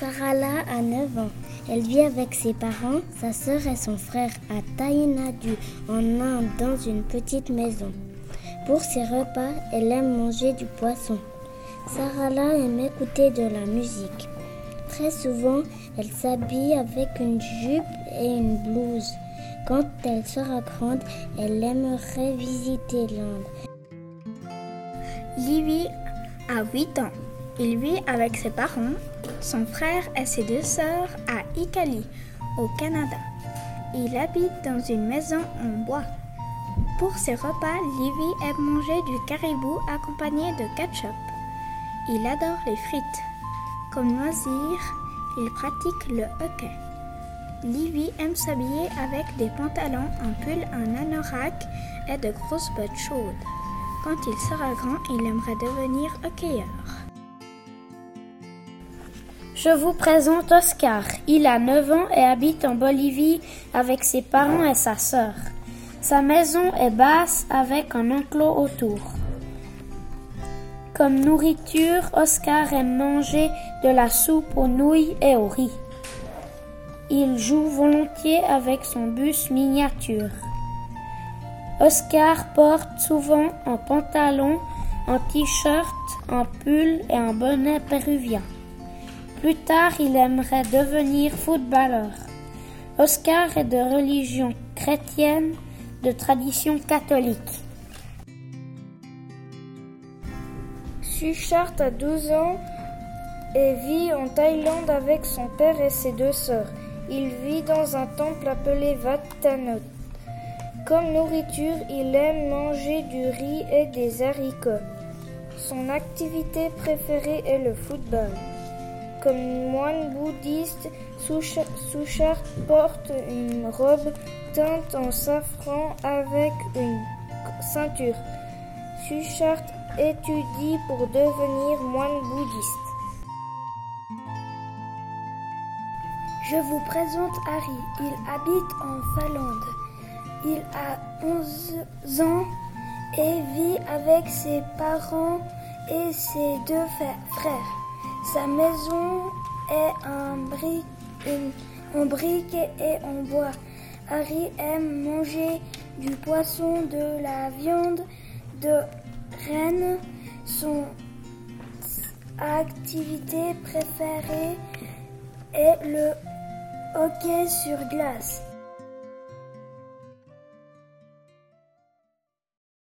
Sarala a 9 ans. Elle vit avec ses parents, sa sœur et son frère à Tainadu, en Inde, dans une petite maison. Pour ses repas, elle aime manger du poisson. Sarala aime écouter de la musique. Très souvent, elle s'habille avec une jupe et une blouse. Quand elle sera grande, elle aimerait visiter l'Inde. Livy a 8 ans. Il vit avec ses parents, son frère et ses deux sœurs à Ikali, au Canada. Il habite dans une maison en bois. Pour ses repas, Livy aime manger du caribou accompagné de ketchup. Il adore les frites. Comme loisir, il pratique le hockey. Livy aime s'habiller avec des pantalons, un pull, un anorak et de grosses bottes chaudes. Quand il sera grand, il aimerait devenir hockeyeur. Je vous présente Oscar. Il a 9 ans et habite en Bolivie avec ses parents et sa sœur. Sa maison est basse avec un enclos autour. Comme nourriture, Oscar aime manger de la soupe aux nouilles et au riz. Il joue volontiers avec son bus miniature. Oscar porte souvent un pantalon, un t-shirt, un pull et un bonnet péruvien. Plus tard, il aimerait devenir footballeur. Oscar est de religion chrétienne, de tradition catholique. Suchart a 12 ans et vit en Thaïlande avec son père et ses deux sœurs. Il vit dans un temple appelé Vatanot. Comme nourriture, il aime manger du riz et des haricots. Son activité préférée est le football. Comme moine bouddhiste, Suchart porte une robe teinte en safran avec une ceinture. Suchart étudie pour devenir moine bouddhiste. Je vous présente Harry. Il habite en Finlande. Il a 11 ans et vit avec ses parents et ses deux frères. Sa maison est en briques et en bois. Harry aime manger du poisson, de la viande, de rennes. Son activité préférée est le hockey sur glace.